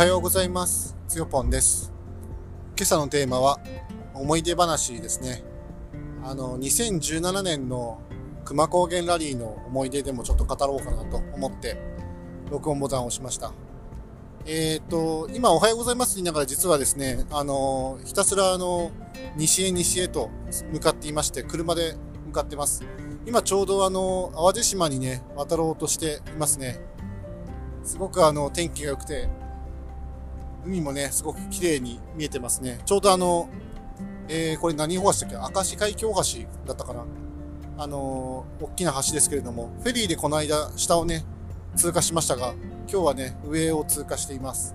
はようございます。つよぽんです。今朝のテーマは思い出話ですね。あの、2017年の熊高原ラリーの思い出でもちょっと語ろうかなと思って、録音ボタンを押しました。えっ、と、今おはようございますと言いながら実はですね、あの、ひたすらあの、西へ西へと向かっていまして、車で向かってます。今ちょうどあの、淡路島にね、渡ろうとしていますね。すごくあの、天気が良くて、海もね、すごく綺麗に見えてますね。ちょうどあの、えー、これ何大橋だっけ？明石海峡大橋だったかな？あのー、大きな橋ですけれども、フェリーでこの間、下をね、通過しましたが、今日はね、上を通過しています。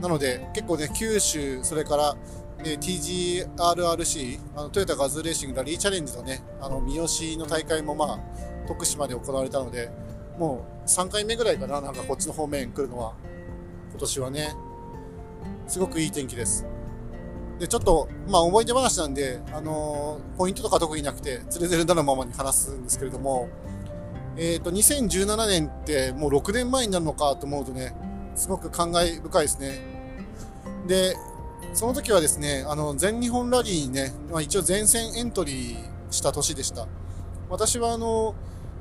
なので、結構ね、九州、それから、えー TGRRC、あのトヨタガズレーシングラリーチャレンジのね、あの、三好の大会もまあ、徳島で行われたので、もう3回目ぐらいかな、なんかこっちの方面来るのは。今年はね、すごくいい天気です。で、ちょっと、まあ思い出話なんで、あのーポイントとか特になくて、つれづれなのままに話すんですけれども、えっ、と、2017年ってもう6年前になるのかと思うとね、すごく感慨深いですね。で、その時はですね、あの、全日本ラリーにね、まあ一応全戦エントリーした年でした。私はあの、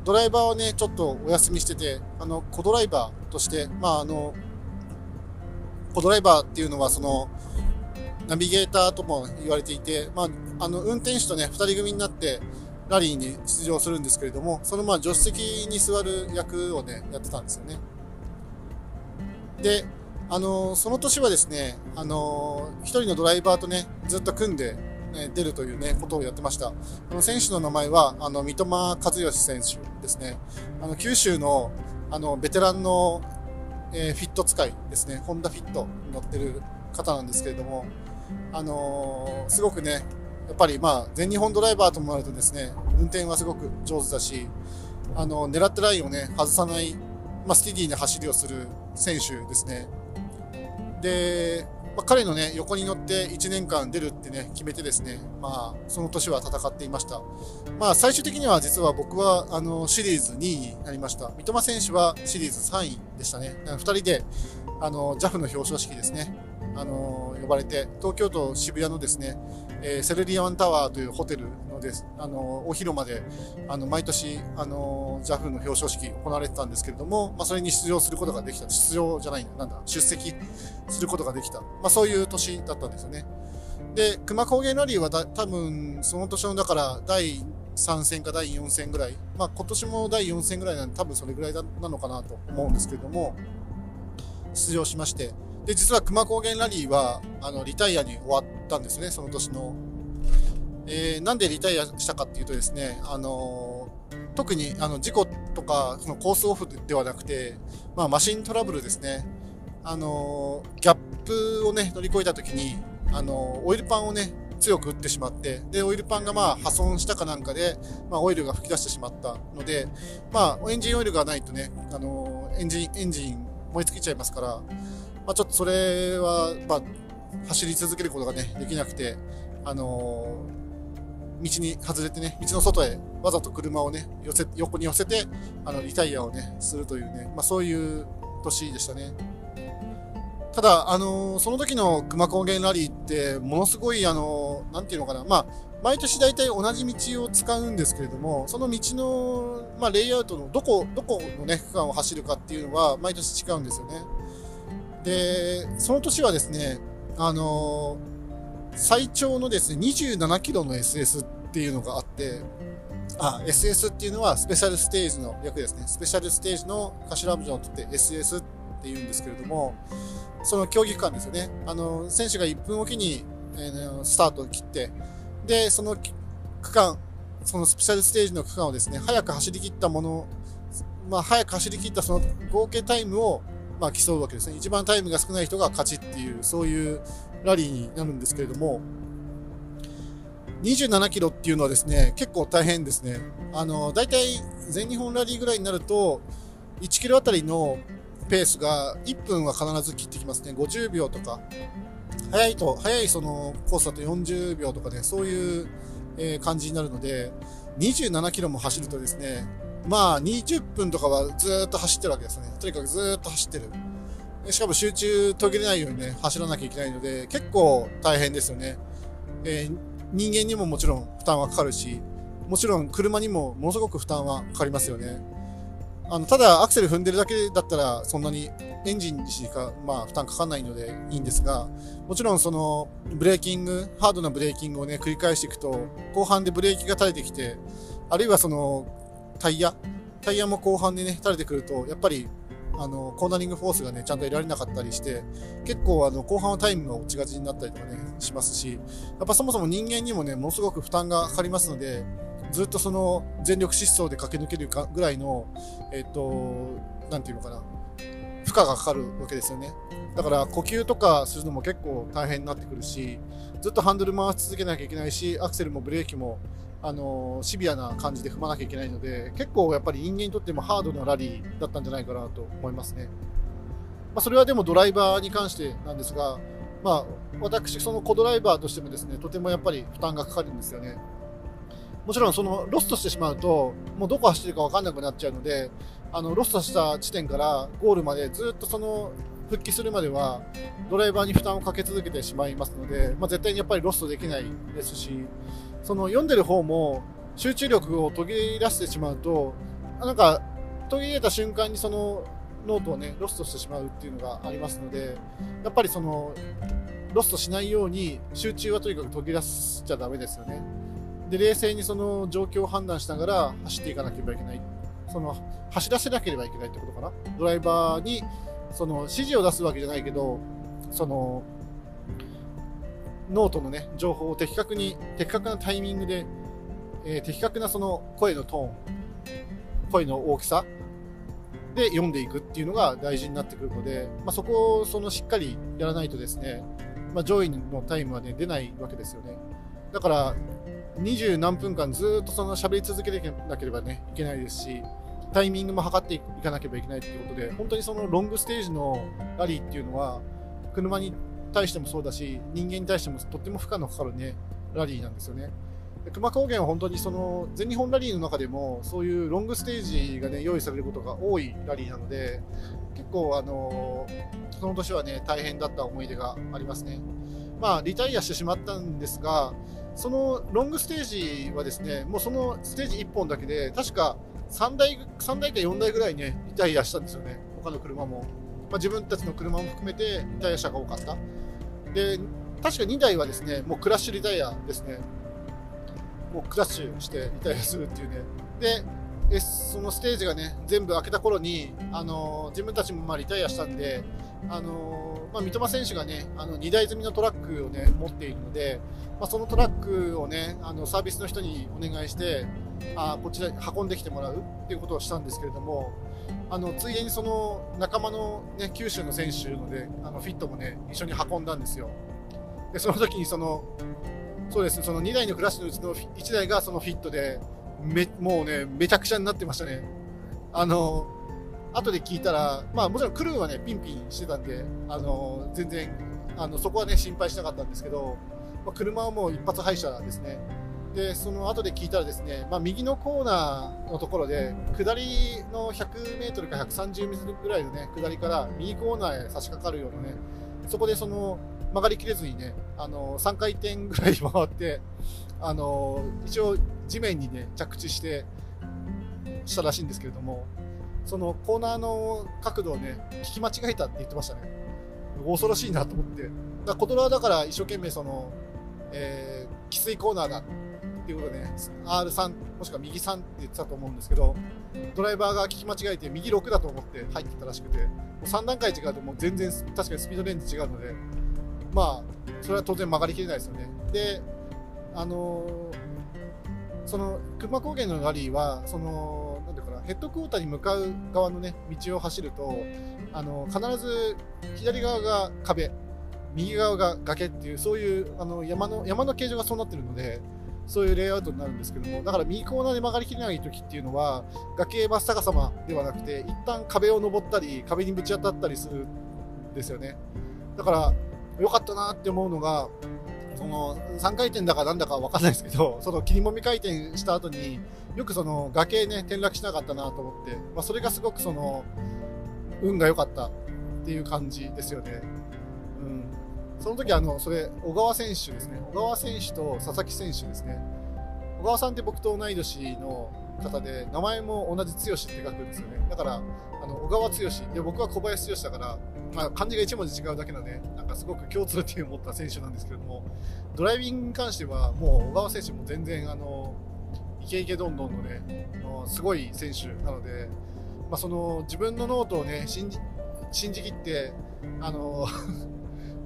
ドライバーをね、ちょっとお休みしてて、あの、コドライバーとして、まああの、コドライバーっていうのはその、ナビゲーターとも言われていて、まあ、あの、運転手とね、二人組になって、ラリーに出場するんですけれども、そのまあ、助手席に座る役をね、やってたんですよね。で、あの、その年はですね、あの、一人のドライバーとね、ずっと組んで、ね、出るというね、ことをやってました。あの、選手の名前は、あの、三笘和義選手ですね。あの、九州の、あの、ベテランの、えーフィット使いですね。ホンダフィットに乗ってる方なんですけれども、あのーすごくね、やっぱりまあ、全日本ドライバーともなるとですね、運転はすごく上手だし、あの、狙ったラインをね、外さない、まあ、スティディーな走りをする選手ですね。で、まあ、彼のね、横に乗って1年間出るってね、決めてですね、まあ、その年は戦っていました。まあ、最終的には実は僕は、あの、シリーズ2位になりました。三笘選手はシリーズ3位でしたね。2人で、あの、JAF の表彰式ですね。あの、呼ばれて、東京都渋谷のですね、えーセルリアンタワーというホテルのです、あの、お広間で、あの、毎年、あの、JAF の表彰式行われてたんですけれども、まあ、それに出場することができた。出場じゃないな、なんだ、出席することができた。まあ、そういう年だったんですよね。で、熊高原ラリーはだ多分、その年の、だから、第3戦か第4戦ぐらい。まあ、今年も第4戦ぐらいなんで、多分それぐらいなのかなと思うんですけれども、出場しまして。で、実は熊高原ラリーは、あの、リタイアに終わったんですね、その年の。えーなんでリタイアしたかっていうとですね、あのー特にあの事故とかそのコースオフではなくて、まあ、マシントラブルですね、あのーギャップをね乗り越えた時に、あのオイルパンをね強く打ってしまってでオイルパンがまあ破損したかなんかで、まあ、オイルが噴き出してしまったので、まあ、エンジンオイルがないとね、あのエンジンエンジン燃え尽きちゃいますから、まあ、ちょっとそれは、まあ、走り続けることがねできなくて、あのー道に外れてね、道の外へわざと車をね、寄せ、横に寄せて、あの、リタイアをね、するというね、まあそういう年でしたね。ただ、あのーその時の熊高原ラリーって、ものすごい、あのーていうのかな、まあ、毎年大体同じ道を使うんですけれども、その道の、まあ、レイアウトのどこ、どこのね、区間を走るかっていうのは、毎年違うんですよね。で、その年はですね、あのー最長のですね、27キロの SS っていうのがあって、あ、SS っていうのはスペシャルステージの略ですね。スペシャルステージの頭文字を取って SS っていうんですけれども、その競技区間ですよね。あの、選手が1分おきに、えースタートを切って、で、その区間、そのスペシャルステージの区間をですね、早く走り切ったもの、まあ、早く走り切ったその合計タイムを、まあ、競うわけですね。一番タイムが少ない人が勝ちっていう、そういうラリーになるんですけれども、27キロっていうのはですね、結構大変ですね。あの、大体全日本ラリーぐらいになると、1キロあたりのペースが1分は必ず切ってきますね。50秒とか。早いと、早いそのコースだと40秒とかね、そういう、感じになるので、27キロも走るとですね、まあ20分とかはずっと走ってるわけですね。とにかくずっと走ってる。しかも集中途切れないようにね、走らなきゃいけないので、結構大変ですよね。えー、人間にももちろん負担はかかるし、もちろん車にもものすごく負担はかかりますよね。あの、ただアクセル踏んでるだけだったらそんなにエンジンにしか、まあ、負担かかんないのでいいんですが、もちろんそのブレーキング、ハードなブレーキングをね、繰り返していくと、後半でブレーキが垂れてきて、あるいはそのタイヤ、タイヤも後半でね、垂れてくると、やっぱりあの、コーナリングフォースがね、ちゃんと得られなかったりして、結構あの、後半はタイムが落ちがちになったりとかね、しますし、やっぱそもそも人間にもね、ものすごく負担がかかりますので、ずっとその全力疾走で駆け抜けるかぐらいの、えっと、なんていうのかな、負荷がかかるわけですよね。だから呼吸とかするのも結構大変になってくるし、ずっとハンドル回し続けなきゃいけないし、アクセルもブレーキもあのシビアな感じで踏まなきゃいけないので、結構やっぱり人間にとってもハードなラリーだったんじゃないかなと思いますね。まあ、それはでもドライバーに関してなんですが、まあ、私、そのコドライバーとしてもですね、とてもやっぱり負担がかかるんですよね。もちろんそのロストしてしまうと、もうどこ走ってるか分かんなくなっちゃうので、あのロストした地点からゴールまでずっとその復帰するまではドライバーに負担をかけ続けてしまいますので、まあ、絶対にやっぱりロストできないですし、その読んでる方も集中力を途切れ出してしまうと、なんか途切れた瞬間にそのノートをね、ロストしてしまうっていうのがありますので、やっぱりそのロストしないように集中はとにかく途切らしちゃダメですよね。で、冷静にその状況を判断しながら走っていかなければいけない。その走らせなければいけないってことかな。ドライバーにその指示を出すわけじゃないけど、そのノートのね、情報を的確に、的確なタイミングで、えー、的確なその声のトーン、声の大きさで読んでいくっていうのが大事になってくるので、まあ、そこをそのしっかりやらないとですね、まあ、上位のタイムはね、出ないわけですよね。だから、二十何分間ずっとその喋り続けてなければね、いけないですし、タイミングも測っていかなければいけないっていうことで、本当にそのロングステージのラリーっていうのは、車に対してもそうだし、人間に対してもとっても負荷のかかるね、ラリーなんですよね。熊高原は本当にその全日本ラリーの中でもそういうロングステージがね用意されることが多いラリーなので結構あのその年はね大変だった思い出がありますね。まあリタイアしてしまったんですがそのロングステージはですねもうそのステージ1本だけで確か3台 ,3 台か4台ぐらいねリタイアしたんですよね他の車も。まあ、自分たちの車も含めてリタイア車が多かった。で、確か2台はですね、もうクラッシュリタイアですね。もうクラッシュしてリタイアするっていうね。で、そのステージがね、全部開けた頃に、あの自分たちもまあリタイアしたんで、あのまあ、三笘選手がね、あの2台積みのトラックをね、持っているので、まあ、そのトラックをね、あのサービスの人にお願いして、あこちら運んできてもらうっていうことをしたんですけれども、あのついでにその仲間の、ね、九州の選手の,、ね、あのフィットもね一緒に運んだんですよ。でその時にそのそうですその2台のクラッシュのうちの1台がそのフィットでめもうねめちゃくちゃになってましたね。あの後で聞いたら、まあ、もちろんクルーはねピンピンしてたんであの全然あのそこはね心配しなかったんですけど、まあ、車はもう一発廃車ですね。でその後で聞いたらですね、まあ、右のコーナーのところで下りの 100m か 130m ぐらいの、ね、下りから右コーナーへ差し掛かるようなねそこでその曲がりきれずにねあの3回転ぐらい回ってあの一応地面にね着地してしたらしいんですけれどもそのコーナーの角度をね聞き間違えたって言ってましたね。恐ろしいなと思って。だコトラはだから一生懸命その、えー、汽水コーナーだっていうことでね、R3 もしくは右3って言ってたと思うんですけど、ドライバーが聞き間違えて右6だと思って入ってたらしくて、もう3段階違うともう全然確かにスピードレンジ違うので、まあ、それは当然曲がりきれないですよね。で、あの、その熊高原のラリーは、その、なんていうかな、ヘッドクォーターに向かう側のね、道を走ると、あの必ず左側が壁、右側が崖っていう、そういうあの山の山の形状がそうなってるので、そういうレイアウトになるんですけども、だから右コーナーで曲がりきれない時っていうのは、崖真っ逆さまではなくて、一旦壁を登ったり、壁にぶち当たったりするんですよね。だから、良かったなって思うのが、その3回転だかなんだか分かんないですけど、その切りもみ回転した後によくその崖ね、転落しなかったなと思って、まあ、それがすごくその運が良かったっっていう感じですよね。その時あのそれ小川選手ですね。小川選手と佐々木選手ですね。小川さんって僕と同い年の方で名前も同じ剛って書くんですよね。だからあの小川剛。で僕は小林剛だから、まあ、漢字が1文字違うだけのねなんかすごく共通点を持った選手なんですけどもドライビングに関してはもう小川選手も全然あのイケイケどんどんのねすごい選手なので、まあ、その自分のノートをね信じ信じきってあの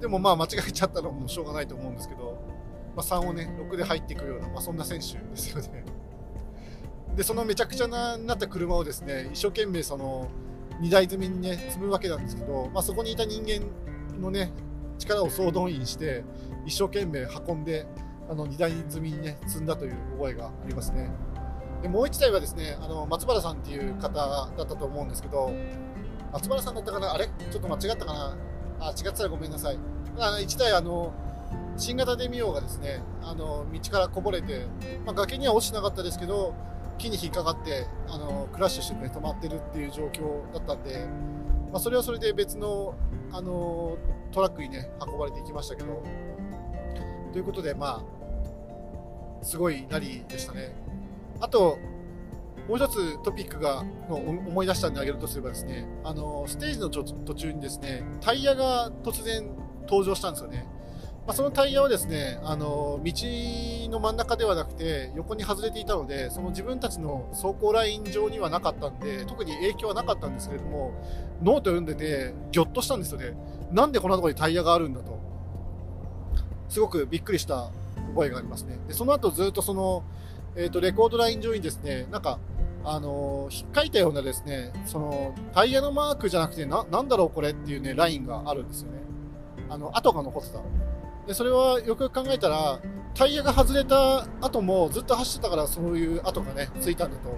でもまあ間違えちゃったのもしょうがないと思うんですけど、まあ、3をね6で入っていくような、まあ、そんな選手ですよね。でそのめちゃくちゃななった車をですね一生懸命その荷台積みにね積むわけなんですけど、まあ、そこにいた人間のね力を総動員して一生懸命運んであの荷台積みにね積んだという覚えがありますね。でもう1台はですねあの松原さんっていう方だったと思うんですけど松原さんだったかな？あれ？ちょっと間違ったかな？あ違ってたらごめんなさい。あの1台あの新型デミオがですねあの道からこぼれて、まあ、崖には落ちなかったですけど木に引っかかってあのクラッシュして、止まってるっていう状況だったんで、まあ、それはそれで別のあのトラックにね運ばれていきましたけどということでまあすごいラリーでしたね。あともう一つトピックが思い出したんであげるとすればですねあのステージの途中にですねタイヤが突然登場したんですよね。まあ、そのタイヤはですねあの道の真ん中ではなくて横に外れていたのでその自分たちの走行ライン上にはなかったんで特に影響はなかったんですけれどもノート読んでてぎょっとしたんですよね。なんでこんなところにタイヤがあるんだと。すごくびっくりした覚えがありますね。でその後ずっとその、えーと、レコードライン上にですねなんかあの引っかいたようなですねそのタイヤのマークじゃなくてななんだろうこれっていうねラインがあるんですよね。あの跡が残ってたでそれはよくよく考えたらタイヤが外れた後もずっと走ってたからそういう跡がねついたんだと。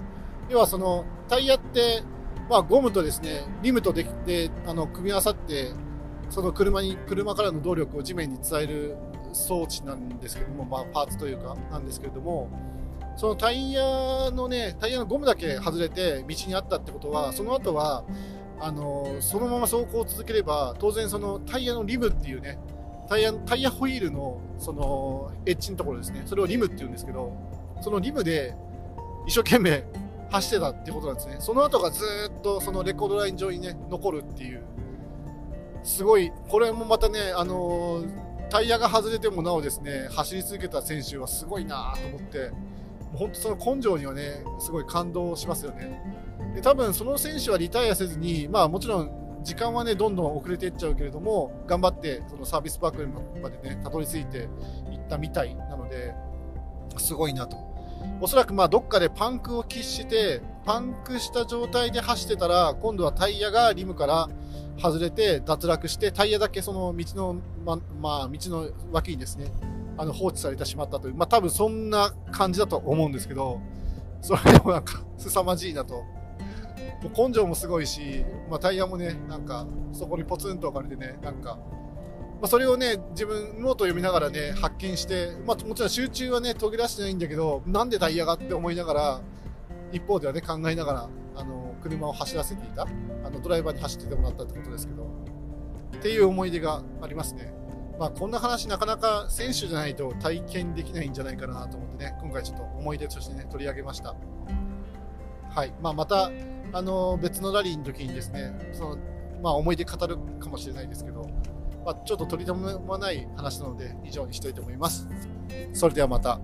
要はそのタイヤってまあゴムとですねリムとできてあの組み合わさってその車に車からの動力を地面に伝える装置なんですけども、まあ、パーツというかなんですけれどもそのタイヤのねタイヤのゴムだけ外れて道にあったってことはその後はあのそのまま走行を続ければ当然そのタイヤのリムっていうねタイヤタイヤホイールのそのエッジのところですね。それをリムって言うんですけどそのリムで一生懸命走ってたってことなんですね。その後がずっとそのレコードライン上にね残るっていう。すごいこれもまたねあのタイヤが外れてもなおですね走り続けた選手はすごいなと思って本当その根性にはねすごい感動しますよね。で多分その選手はリタイアせずにまあもちろん時間はねどんどん遅れていっちゃうけれども頑張ってそのサービスパークまでねたどり着いていったみたいなのですごいなと。おそらくまあどっかでパンクを喫してパンクした状態で走ってたら今度はタイヤがリムから外れて脱落してタイヤだけその道のま、まあ、道の脇にですねあの放置されてしまったというまあ多分そんな感じだと思うんですけどそれでもなんか凄まじいなともう根性もすごいし、まあ、タイヤもねなんかそこにポツンと置かれてねなんか、まあ、それをね自分ノート読みながらね発見して、まあ、もちろん集中はね途切らしてないんだけどなんでタイヤがって思いながら一方ではね考えながらあの車を走らせていたあのドライバーに走っててもらったってことですけどっていう思い出がありますね。まあ、こんな話なかなか選手じゃないと体験できないんじゃないかなと思ってね今回ちょっと思い出としてね取り上げました。はいまあ、またあの別のラリーの時にですねその、まあ、思い出語るかもしれないですけど、まあ、ちょっと取り留めもない話なので以上にしたいと思います。それではまた。